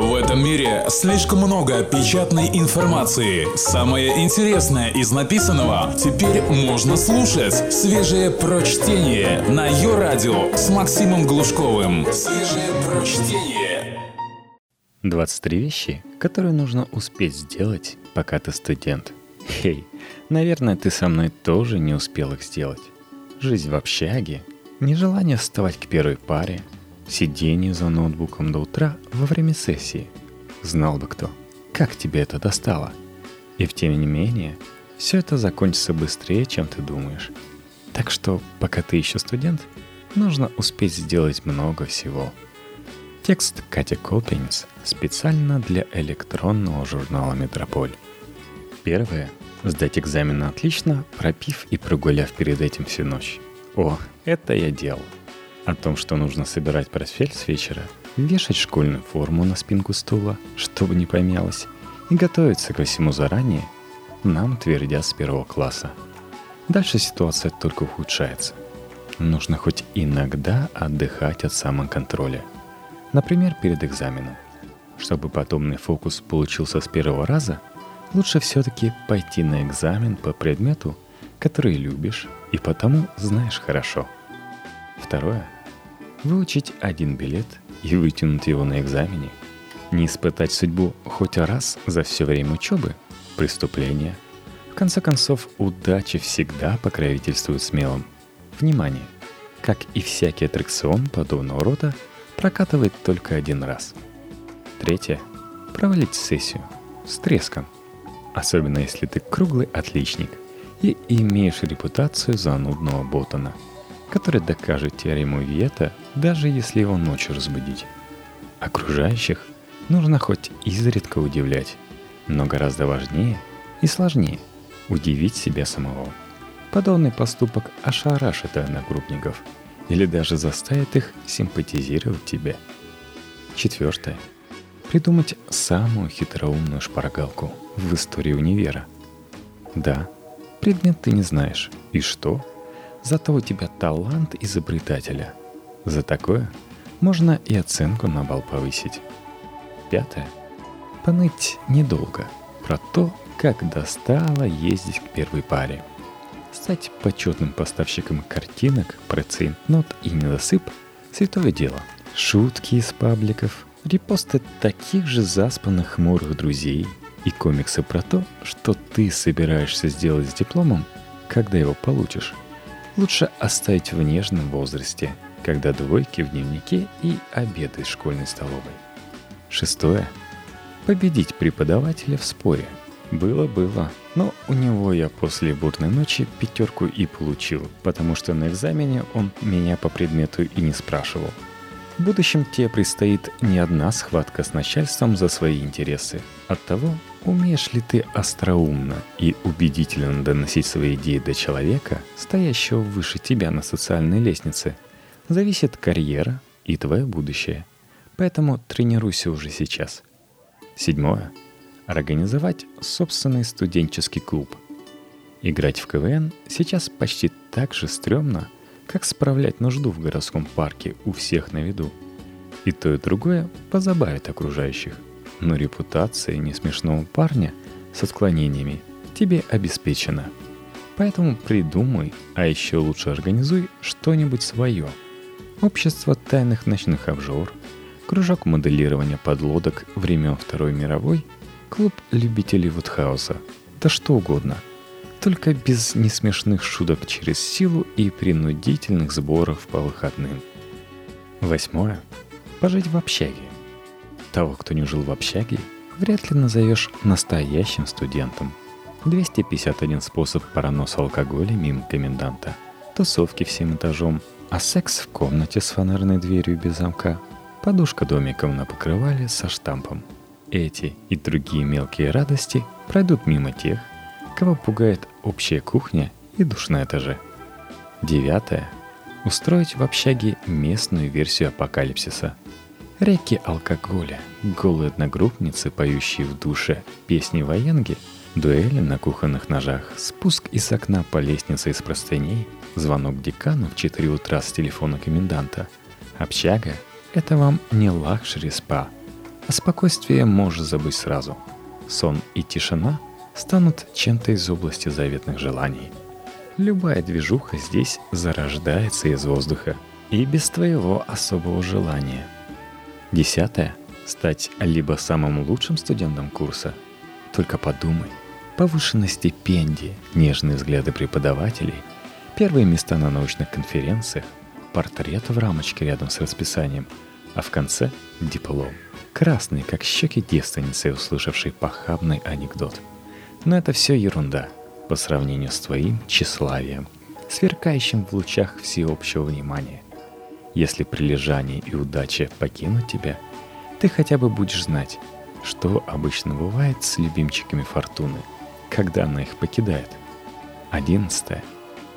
В этом мире слишком много печатной информации. Самое интересное из написанного теперь можно слушать. Свежее прочтение на ее радио с Максимом Глушковым. Свежее прочтение. 23 вещи, которые нужно успеть сделать, пока ты студент. Хей, наверное, ты со мной тоже не успел их сделать. Жизнь в общаге, нежелание вставать к первой паре, сидение за ноутбуком до утра во время сессии. Знал бы кто, как тебе это достало. И в тем не менее, все это закончится быстрее, чем ты думаешь. Так что, пока ты еще студент, нужно успеть сделать много всего. Текст Катя Колпинс специально для электронного журнала «Метрополь». Первое – сдать экзамен на отлично, пропив и прогуляв перед этим всю ночь. О, это я делал. О том, что нужно собирать портфель с вечера, вешать школьную форму на спинку стула, чтобы не помялось, и готовиться ко всему заранее, нам твердят с первого класса. Дальше ситуация только ухудшается. Нужно хоть иногда отдыхать от самоконтроля. Например, перед экзаменом. Чтобы потомный фокус получился с первого раза, лучше все-таки пойти на экзамен по предмету, который любишь и потому знаешь хорошо. Второе. Выучить один билет и вытянуть его на экзамене. Не испытать судьбу хоть раз за все время учебы – преступление. В конце концов, удача всегда покровительствует смелым. Внимание! Как и всякий аттракцион подобного рода, прокатывает только один раз. Третье. Провалить сессию. С треском. Особенно если ты круглый отличник и имеешь репутацию занудного ботана, который докажет теорему Виета, даже если его ночью разбудить. Окружающих нужно хоть изредка удивлять, но гораздо важнее и сложнее удивить себя самого. Подобный поступок ошарашит одногруппников или даже заставит их симпатизировать тебе. Четвертое. Придумать самую хитроумную шпаргалку в истории универа. Да, предмет ты не знаешь. И что? Зато у тебя талант изобретателя. За такое можно и оценку на бал повысить. Пятое. Поныть недолго про то, как достало ездить к первой паре. Стать почетным поставщиком картинок про цейнот и недосып – святое дело. Шутки из пабликов, репосты таких же заспанных хмурых друзей и комиксы про то, что ты собираешься сделать с дипломом, когда его получишь – лучше оставить в нежном возрасте, когда двойки в дневнике и обеды из школьной столовой. Шестое. Победить преподавателя в споре. Было-было, но у него я после бурной ночи пятерку и получил, потому что на экзамене он меня по предмету и не спрашивал. В будущем тебе предстоит не одна схватка с начальством за свои интересы. От того, Умеешь ли ты остроумно и убедительно доносить свои идеи до человека, стоящего выше тебя на социальной лестнице, зависит карьера и твое будущее. Поэтому тренируйся уже сейчас. Седьмое. Организовать собственный студенческий клуб. Играть в КВН сейчас почти так же стрёмно, как справлять нужду в городском парке у всех на виду. И то и другое позабавит окружающих – но репутация несмешного парня с отклонениями тебе обеспечена. Поэтому придумай, а еще лучше организуй что-нибудь свое. Общество тайных ночных обжор, кружок моделирования подлодок времен Второй мировой, клуб любителей Вудхауса, да что угодно. Только без несмешных шуток через силу и принудительных сборов по выходным. Восьмое. Пожить в общаге. Того, кто не жил в общаге, вряд ли назовешь настоящим студентом. 251 способ пороноса алкоголя мимо коменданта, тусовки всем этажом, а секс в комнате с фонарной дверью без замка, подушка домиком на покрывале со штампом. Эти и другие мелкие радости пройдут мимо тех, кого пугает общая кухня и душ на этаже. Девятое. Устроить в общаге местную версию апокалипсиса – Реки алкоголя, голые одногруппницы, поющие в душе песни военги, дуэли на кухонных ножах, спуск из окна по лестнице из простыней, звонок декану в 4 утра с телефона коменданта. Общага — это вам не luxury спа, а спокойствие можешь забыть сразу. Сон и тишина станут чем-то из области заветных желаний. Любая движуха здесь зарождается из воздуха и без твоего особого желания. Десятое. Стать либо самым лучшим студентом курса. Только подумай. Повышенные стипендии, нежные взгляды преподавателей, первые места на научных конференциях, портрет в рамочке рядом с расписанием, а в конце — диплом. Красный, как щеки девственницы, услышавшей похабный анекдот. Но это все ерунда по сравнению с твоим тщеславием, сверкающим в лучах всеобщего внимания. Если прилежание и удача покинут тебя, ты хотя бы будешь знать, что обычно бывает с любимчиками фортуны, когда она их покидает. Одиннадцатое.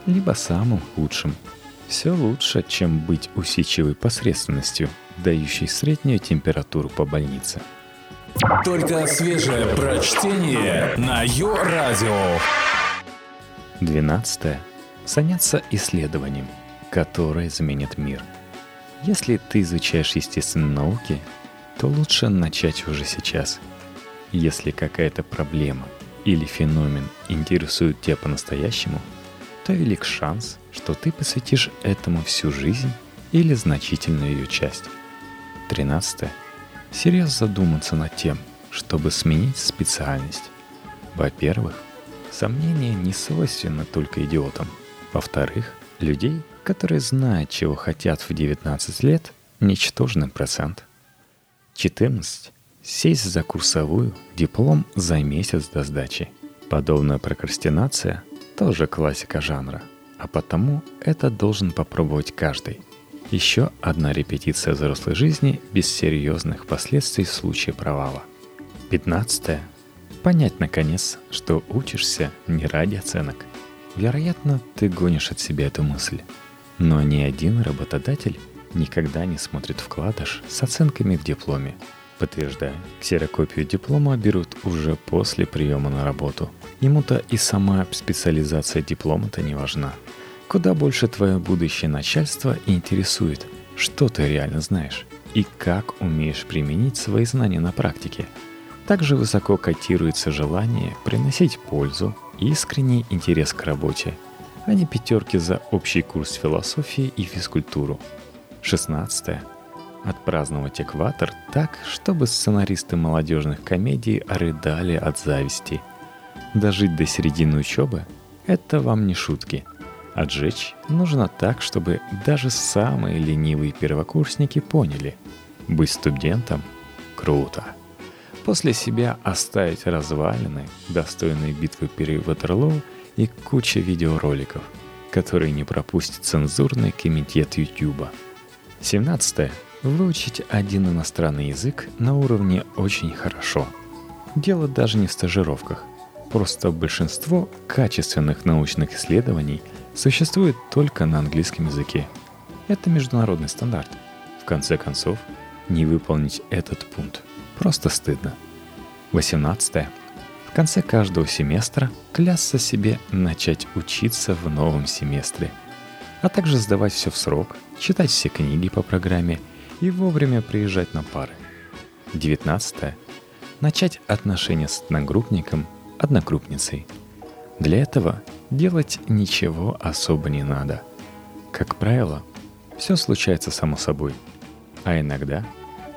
Либо самым худшим – все лучше, чем быть усидчивой посредственностью, дающей среднюю температуру по больнице. Только свежее прочтение на Йо-Радио. Двенадцатое. Заняться исследованием, которое изменит мир. Если ты изучаешь естественные науки, то лучше начать уже сейчас. Если какая-то проблема или феномен интересует тебя по-настоящему – то велик шанс, что ты посвятишь этому всю жизнь или значительную ее часть. 13. Серьезно задуматься над тем, чтобы сменить специальность. Во-первых, сомнение не свойственно только идиотам. Во-вторых, людей, которые знают, чего хотят в 19 лет, ничтожный процент. 14. Сесть за курсовую, диплом за месяц до сдачи. Подобная прокрастинация тоже классика жанра, а потому это должен попробовать каждый. Еще одна репетиция взрослой жизни без серьезных последствий в случае провала. 15. Понять наконец, что учишься не ради оценок. Вероятно, ты гонишь от себя эту мысль. Но ни один работодатель никогда не смотрит вкладыш с оценками в дипломе – Подтверждаю, ксерокопию диплома берут уже после приема на работу. Ему-то и сама специализация диплома-то не важна. Куда больше твое будущее начальство интересует, что ты реально знаешь и как умеешь применить свои знания на практике. Также высоко котируется желание приносить пользу и искренний интерес к работе, а не пятерки за общий курс философии и физкультуру. 16 отпраздновать экватор так, чтобы сценаристы молодежных комедий рыдали от зависти. Дожить до середины учебы – это вам не шутки. Отжечь нужно так, чтобы даже самые ленивые первокурсники поняли – быть студентом – круто. После себя оставить развалины, достойные битвы при Ватерлоу и куча видеороликов, которые не пропустит цензурный комитет Ютуба. 17. Выучить один иностранный язык на уровне очень хорошо. Дело даже не в стажировках. Просто большинство качественных научных исследований существует только на английском языке. Это международный стандарт. В конце концов, не выполнить этот пункт просто стыдно. 18. В конце каждого семестра клясться себе начать учиться в новом семестре, а также сдавать все в срок, читать все книги по программе – и вовремя приезжать на пары. 19. Начать отношения с одногруппником, однокрупницей. Для этого делать ничего особо не надо. Как правило, все случается само собой, а иногда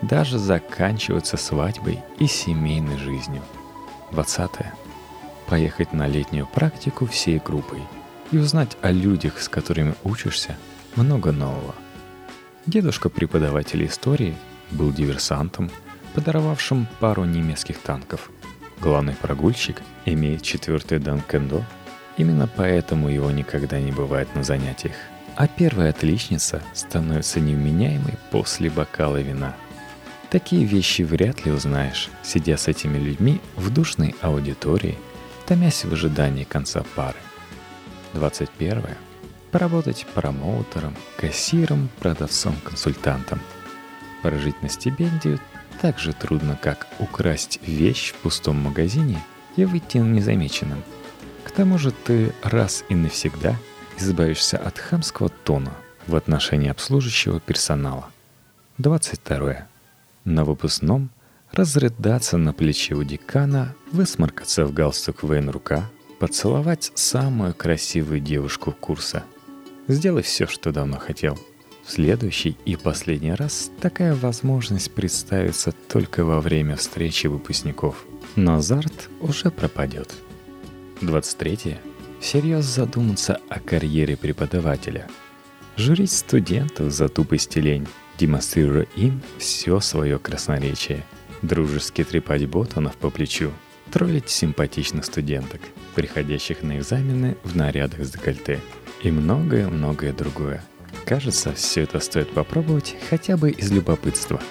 даже заканчивается свадьбой и семейной жизнью. 20. Поехать на летнюю практику всей группой и узнать о людях, с которыми учишься, много нового – Дедушка преподавателя истории был диверсантом, подаровавшим пару немецких танков. Главный прогульщик имеет четвертый дан кендо, именно поэтому его никогда не бывает на занятиях. А первая отличница становится невменяемой после бокала вина. Такие вещи вряд ли узнаешь, сидя с этими людьми в душной аудитории, томясь в ожидании конца пары. 21 поработать промоутером, кассиром, продавцом, консультантом. Прожить на стипендию так же трудно, как украсть вещь в пустом магазине и выйти незамеченным. К тому же ты раз и навсегда избавишься от хамского тона в отношении обслуживающего персонала. 22. На выпускном разрыдаться на плече у декана, высморкаться в галстук военрука, поцеловать самую красивую девушку курса. Сделай все, что давно хотел. В следующий и последний раз такая возможность представится только во время встречи выпускников. Но азарт уже пропадет. 23. Всерьез задуматься о карьере преподавателя. Журить студентов за тупость и лень, демонстрируя им все свое красноречие. Дружески трепать ботанов по плечу, троллить симпатичных студенток, приходящих на экзамены в нарядах с декольте. И многое-многое другое. Кажется, все это стоит попробовать хотя бы из любопытства –